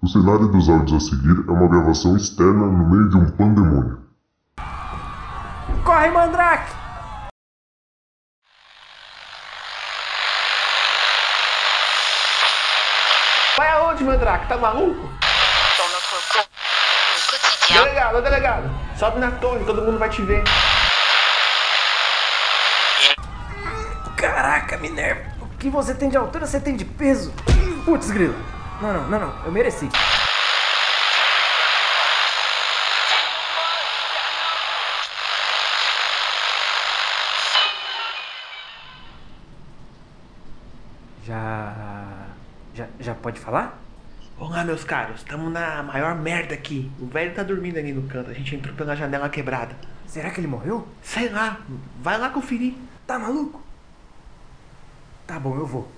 O cenário dos áudios a seguir é uma gravação externa no meio de um pandemônio. Corre, Mandrake! Vai aonde, Mandrake? Tá maluco? Delegado, delegado, sobe na torre, todo mundo vai te ver. Caraca, Minerva, o que você tem de altura, você tem de peso. Putz, grilo. Não, não, não, não, eu mereci. Já. Já, já pode falar? Vamos lá, meus caros, tamo na maior merda aqui. O velho tá dormindo ali no canto, a gente entrou pela janela quebrada. Será que ele morreu? Sei lá, vai lá conferir. Tá maluco? Tá bom, eu vou.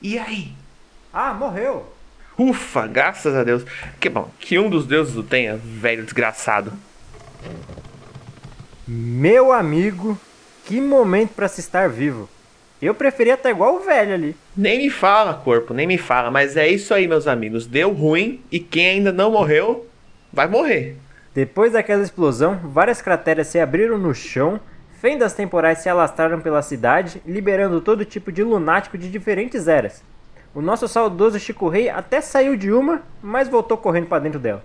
E aí? Ah, morreu! Ufa, graças a Deus. Que bom, que um dos deuses o tenha, velho desgraçado. Meu amigo, que momento pra se estar vivo. Eu preferia estar igual o velho ali. Nem me fala, corpo, nem me fala, mas é isso aí, meus amigos. Deu ruim e quem ainda não morreu, vai morrer. Depois daquela explosão, várias crateras se abriram no chão, fendas temporais se alastraram pela cidade, liberando todo tipo de lunático de diferentes eras. O nosso saudoso Chico Rei até saiu de uma, mas voltou correndo para dentro dela.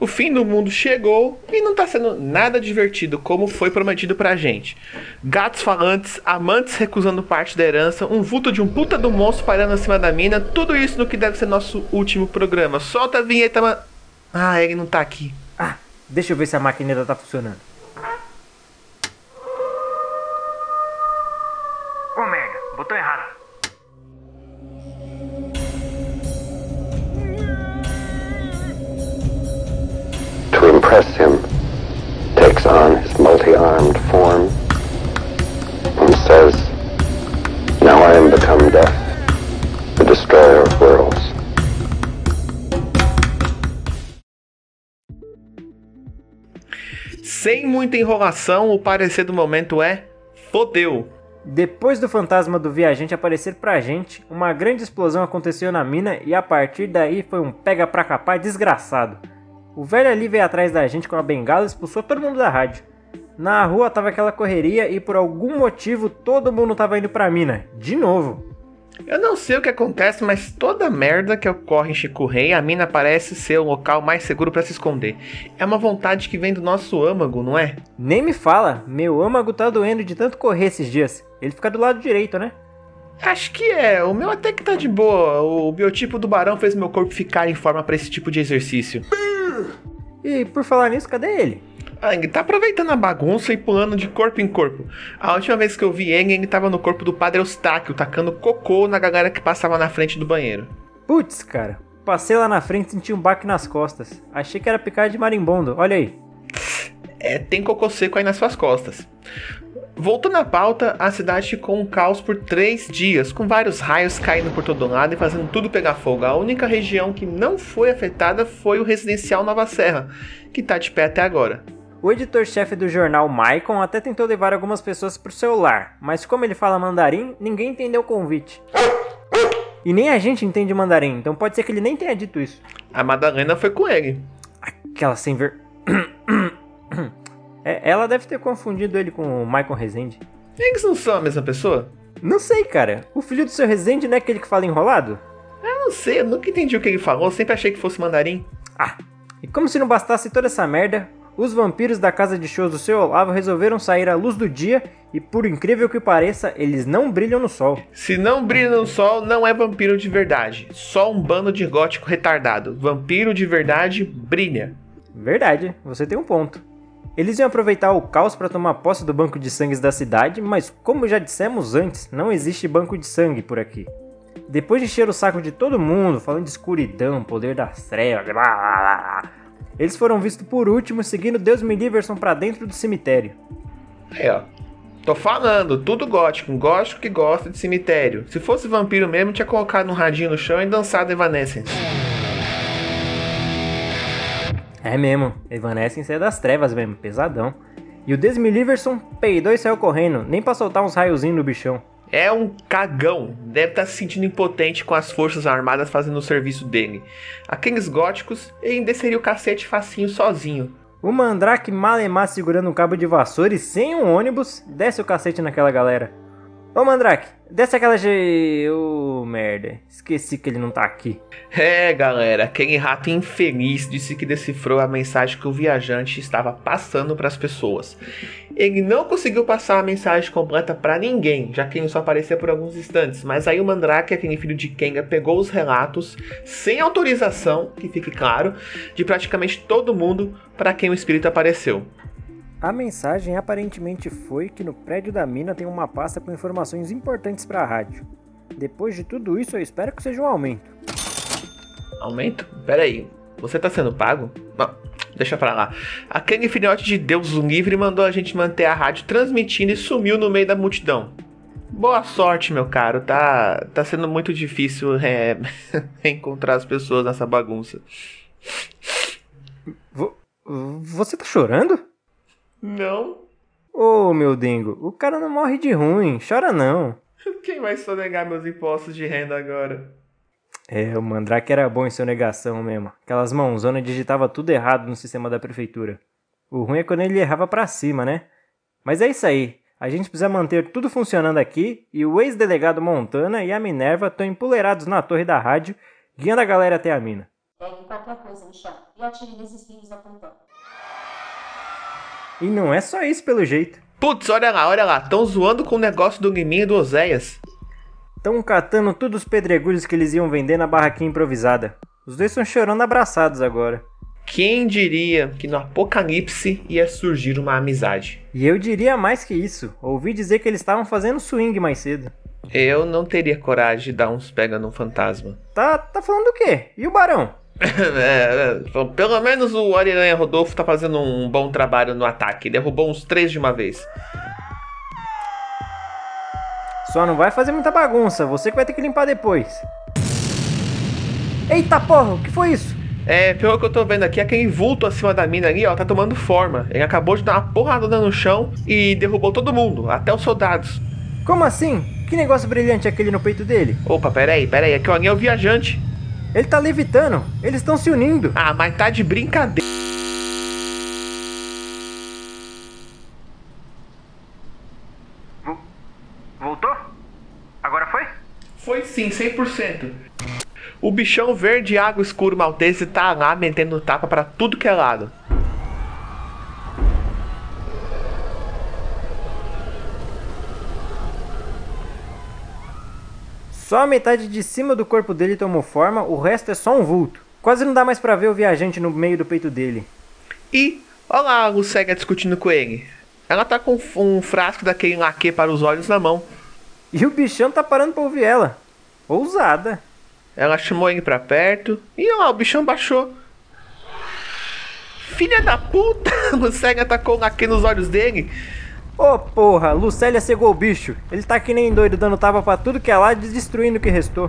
O fim do mundo chegou e não tá sendo nada divertido como foi prometido pra gente. Gatos falantes, amantes recusando parte da herança, um vulto de um puta do monstro parando acima da mina, tudo isso no que deve ser nosso último programa. Solta a vinheta, man... Ah, ele não tá aqui. Deixa eu ver se a máquina ainda tá funcionando. Ô oh, merda, botou errado. to impress him, takes on his multi-armed form and says, Now I am become death, the destroyer Sem muita enrolação, o parecer do momento é fodeu. Depois do fantasma do viajante aparecer pra gente, uma grande explosão aconteceu na mina e a partir daí foi um pega pra capar desgraçado. O velho ali veio atrás da gente com a bengala e expulsou todo mundo da rádio. Na rua tava aquela correria e por algum motivo todo mundo tava indo pra mina. De novo. Eu não sei o que acontece, mas toda merda que ocorre em Chico Rei, a mina parece ser o local mais seguro para se esconder. É uma vontade que vem do nosso âmago, não é? Nem me fala, meu âmago tá doendo de tanto correr esses dias. Ele fica do lado direito, né? Acho que é, o meu até que tá de boa. O biotipo do barão fez meu corpo ficar em forma para esse tipo de exercício. E por falar nisso, cadê ele? Ele tá aproveitando a bagunça e pulando de corpo em corpo. A última vez que eu vi ele, ele tava no corpo do padre Eustáquio, tacando cocô na galera que passava na frente do banheiro. Putz, cara, passei lá na frente e senti um baque nas costas. Achei que era picada de marimbondo, olha aí. É, tem cocô seco aí nas suas costas. Voltando à pauta, a cidade ficou um caos por três dias, com vários raios caindo por todo lado e fazendo tudo pegar fogo. A única região que não foi afetada foi o residencial Nova Serra, que tá de pé até agora. O editor-chefe do jornal Maicon até tentou levar algumas pessoas pro seu lar, mas como ele fala mandarim, ninguém entendeu o convite. E nem a gente entende mandarim, então pode ser que ele nem tenha dito isso. A Madalena foi com ele. Aquela sem ver. É, ela deve ter confundido ele com o Michael Rezende. Eles não são a mesma pessoa? Não sei, cara. O filho do seu Rezende não é aquele que fala enrolado? Eu não sei, eu nunca entendi o que ele falou, sempre achei que fosse mandarim. Ah, e como se não bastasse toda essa merda, os vampiros da casa de shows do seu Olavo resolveram sair à luz do dia e, por incrível que pareça, eles não brilham no sol. Se não brilha no sol, não é vampiro de verdade. Só um bando de gótico retardado. Vampiro de verdade brilha. Verdade, você tem um ponto. Eles iam aproveitar o caos para tomar posse do banco de sangue da cidade, mas como já dissemos antes, não existe banco de sangue por aqui. Depois de encher o saco de todo mundo, falando de escuridão, poder das trevas, blá, blá, blá, eles foram vistos por último seguindo Deus me Liverson para dentro do cemitério. Aí, ó. Tô falando, tudo gótico, um gótico que gosta de cemitério. Se fosse vampiro mesmo, tinha colocado um radinho no chão e dançado Evanescence. É mesmo, Evanescence é das trevas mesmo, pesadão. E o Desmiliverson peidou e saiu correndo, nem pra soltar uns raiozinhos no bichão. É um cagão, deve estar se sentindo impotente com as forças armadas fazendo o serviço dele. Aqueles góticos, ele desceria o cacete facinho sozinho. O Mandrake malemar segurando um cabo de vassoura e sem um ônibus, desce o cacete naquela galera. Ô Mandrake, desce aquela G. Ô merda, esqueci que ele não tá aqui. É, galera, aquele rato infeliz disse que decifrou a mensagem que o viajante estava passando para as pessoas. Ele não conseguiu passar a mensagem completa para ninguém, já que ele só aparecia por alguns instantes. Mas aí o Mandrake, aquele filho de Kenga, pegou os relatos, sem autorização, que fique claro, de praticamente todo mundo para quem o espírito apareceu. A mensagem aparentemente foi que no prédio da mina tem uma pasta com informações importantes para a rádio. Depois de tudo isso, eu espero que seja um aumento. Aumento? Pera aí, você tá sendo pago? Não, deixa pra lá. Aquele filhote de Deus o livre mandou a gente manter a rádio transmitindo e sumiu no meio da multidão. Boa sorte, meu caro. Tá, tá sendo muito difícil é, encontrar as pessoas nessa bagunça. Vo você tá chorando? Não. Ô, oh, meu dengo, o cara não morre de ruim, chora não. Quem vai sonegar meus impostos de renda agora? É, o Mandrake era bom em sonegação mesmo. Aquelas mãozonas digitava tudo errado no sistema da prefeitura. O ruim é quando ele errava pra cima, né? Mas é isso aí. A gente precisa manter tudo funcionando aqui e o ex-delegado Montana e a Minerva estão empoleirados na torre da rádio, guiando a galera até a mina. Pegue qualquer coisa no chão e atire nesses filhos apontando. E não é só isso, pelo jeito. Putz, olha lá, olha lá. Tão zoando com o negócio do Guiminho e do Oséias. Estão catando todos os pedregulhos que eles iam vender na barraquinha improvisada. Os dois estão chorando abraçados agora. Quem diria que no apocalipse ia surgir uma amizade? E eu diria mais que isso. Ouvi dizer que eles estavam fazendo swing mais cedo. Eu não teria coragem de dar uns pega no fantasma. Tá, tá falando o quê? E o barão? é, é, pelo menos o Ariranha Rodolfo tá fazendo um bom trabalho no ataque. Derrubou uns três de uma vez. Só não vai fazer muita bagunça, você que vai ter que limpar depois. Eita porra, o que foi isso? É, pelo que eu tô vendo aqui, aquele vulto acima da mina ali, ó, tá tomando forma. Ele acabou de dar uma porrada no chão e derrubou todo mundo, até os soldados. Como assim? Que negócio brilhante é aquele no peito dele? Opa, peraí, peraí, aqui é o viajante. Ele tá levitando, eles estão se unindo. Ah, mas tá de brincadeira. Voltou? Agora foi? Foi sim, 100%. O bichão verde água escuro maltese tá lá metendo tapa para tudo que é lado. Só a metade de cima do corpo dele tomou forma, o resto é só um vulto. Quase não dá mais pra ver o viajante no meio do peito dele. E, olha lá a Lucélia discutindo com ele. Ela tá com um frasco daquele laque para os olhos na mão. E o bichão tá parando pra ouvir ela. Ousada. Ela chamou ele pra perto. E ó, o bichão baixou. Filha da puta! Lucélia tacou o laque nos olhos dele. Ô oh, porra, Lucélia cegou o bicho. Ele tá que nem doido dando tapa pra tudo que é lá e destruindo o que restou.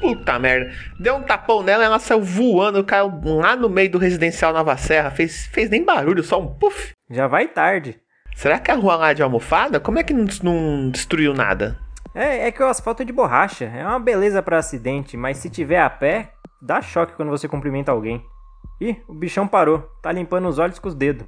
Puta merda. Deu um tapão nela, ela saiu voando, caiu lá no meio do residencial Nova Serra. Fez, fez nem barulho, só um puff. Já vai tarde. Será que a rua lá é de almofada? Como é que não, não destruiu nada? É, é que o asfalto é de borracha. É uma beleza para acidente, mas se tiver a pé, dá choque quando você cumprimenta alguém. Ih, o bichão parou. Tá limpando os olhos com os dedos.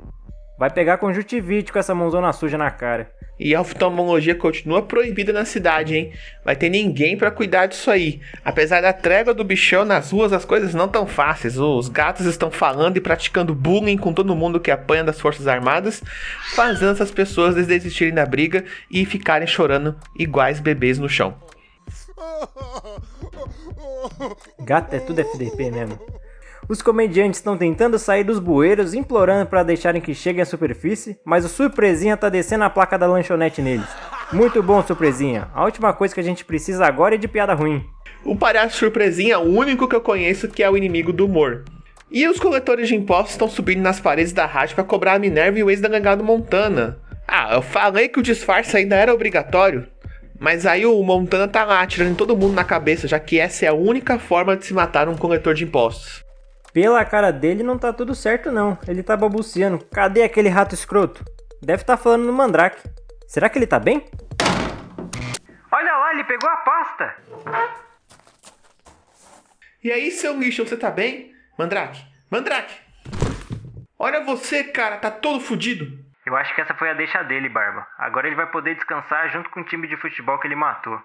Vai pegar conjuntivite com essa mãozona suja na cara. E a oftalmologia continua proibida na cidade, hein? Vai ter ninguém para cuidar disso aí. Apesar da trégua do bichão nas ruas, as coisas não tão fáceis. Os gatos estão falando e praticando bullying com todo mundo que apanha das Forças Armadas, fazendo essas pessoas desistirem da briga e ficarem chorando iguais bebês no chão. Gato é tudo FDP mesmo. Os comediantes estão tentando sair dos bueiros, implorando para deixarem que cheguem à superfície, mas o Surpresinha tá descendo a placa da lanchonete neles. Muito bom, Surpresinha. A última coisa que a gente precisa agora é de piada ruim. O palhaço Surpresinha é o único que eu conheço que é o inimigo do humor. E os coletores de impostos estão subindo nas paredes da rádio para cobrar a Minerva e o ex-delegado Montana. Ah, eu falei que o disfarce ainda era obrigatório. Mas aí o Montana tá lá, atirando todo mundo na cabeça, já que essa é a única forma de se matar um coletor de impostos. Pela cara dele não tá tudo certo não. Ele tá balbuciando. Cadê aquele rato escroto? Deve estar tá falando no Mandrake. Será que ele tá bem? Olha lá, ele pegou a pasta. E aí, seu lixo, você tá bem? Mandrake, Mandrake! Olha você, cara, tá todo fudido. Eu acho que essa foi a deixa dele, Barba. Agora ele vai poder descansar junto com o time de futebol que ele matou.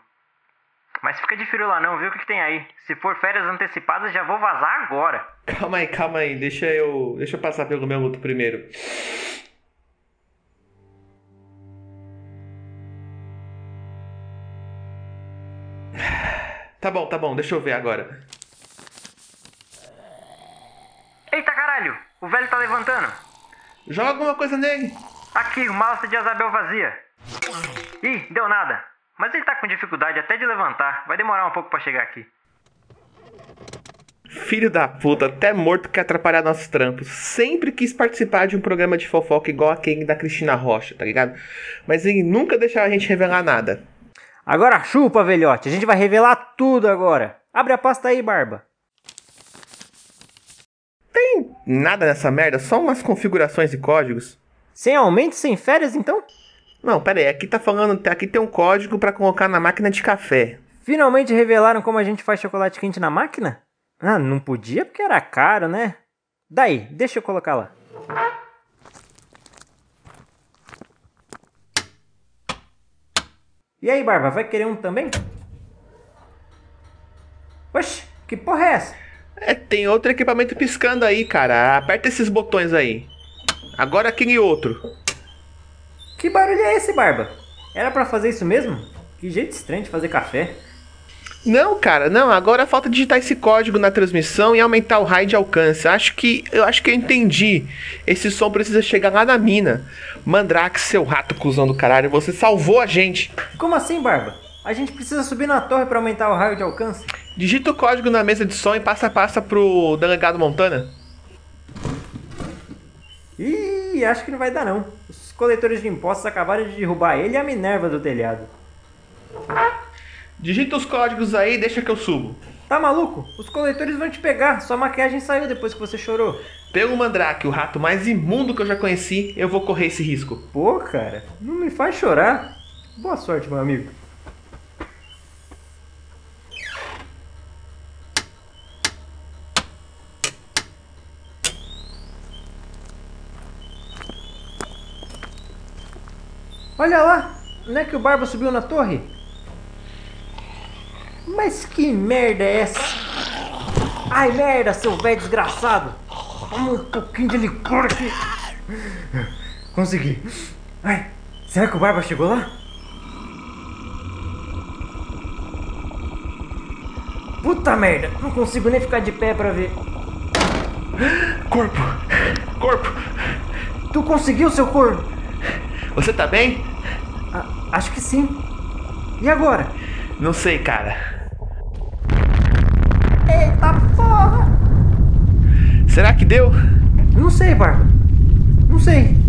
Mas fica de frio lá não, viu o que, que tem aí? Se for férias antecipadas, já vou vazar agora. Calma aí, calma aí. Deixa eu, deixa eu passar pelo meu luto primeiro. Tá bom, tá bom, deixa eu ver agora. Eita caralho! O velho tá levantando! Joga alguma coisa nele! Aqui, uma alça de Azabel vazia! Ih, deu nada! Mas ele tá com dificuldade até de levantar. Vai demorar um pouco para chegar aqui. Filho da puta, até morto quer atrapalhar nossos trampos. Sempre quis participar de um programa de fofoca igual aquele da Cristina Rocha, tá ligado? Mas ele nunca deixava a gente revelar nada. Agora chupa, velhote. A gente vai revelar tudo agora. Abre a pasta aí, Barba. Tem nada nessa merda, só umas configurações e códigos. Sem aumento, sem férias, então? Não, pera aí, aqui tá falando, aqui tem um código para colocar na máquina de café. Finalmente revelaram como a gente faz chocolate quente na máquina? Ah, não podia porque era caro, né? Daí, deixa eu colocar lá. E aí, Barba, vai querer um também? Oxe, que porra é essa? É, tem outro equipamento piscando aí, cara. Aperta esses botões aí. Agora aquele outro. Que barulho é esse, Barba? Era para fazer isso mesmo? Que jeito estranho de fazer café. Não, cara, não. Agora falta digitar esse código na transmissão e aumentar o raio de alcance. Acho que eu acho que eu entendi. Esse som precisa chegar lá na mina. Mandrake, seu rato cuzão do caralho, você salvou a gente. Como assim, Barba? A gente precisa subir na torre para aumentar o raio de alcance. Digita o código na mesa de som e passa a pasta pro delegado Montana. Ih, acho que não vai dar não. Coletores de impostos acabaram de derrubar ele e a Minerva do telhado. Digita os códigos aí e deixa que eu subo. Tá maluco? Os coletores vão te pegar. Sua maquiagem saiu depois que você chorou. Pelo Mandrake, o rato mais imundo que eu já conheci, eu vou correr esse risco. Pô, cara, não me faz chorar. Boa sorte, meu amigo. Olha lá, não é que o Barba subiu na torre? Mas que merda é essa? Ai, merda, seu velho desgraçado! Toma um pouquinho de licor aqui. Consegui. Ai, será que o Barba chegou lá? Puta merda, não consigo nem ficar de pé pra ver. Corpo! Corpo! Tu conseguiu, seu corpo? Você tá bem? Ah, acho que sim. E agora? Não sei, cara. Eita porra! Será que deu? Não sei, Barba. Não sei.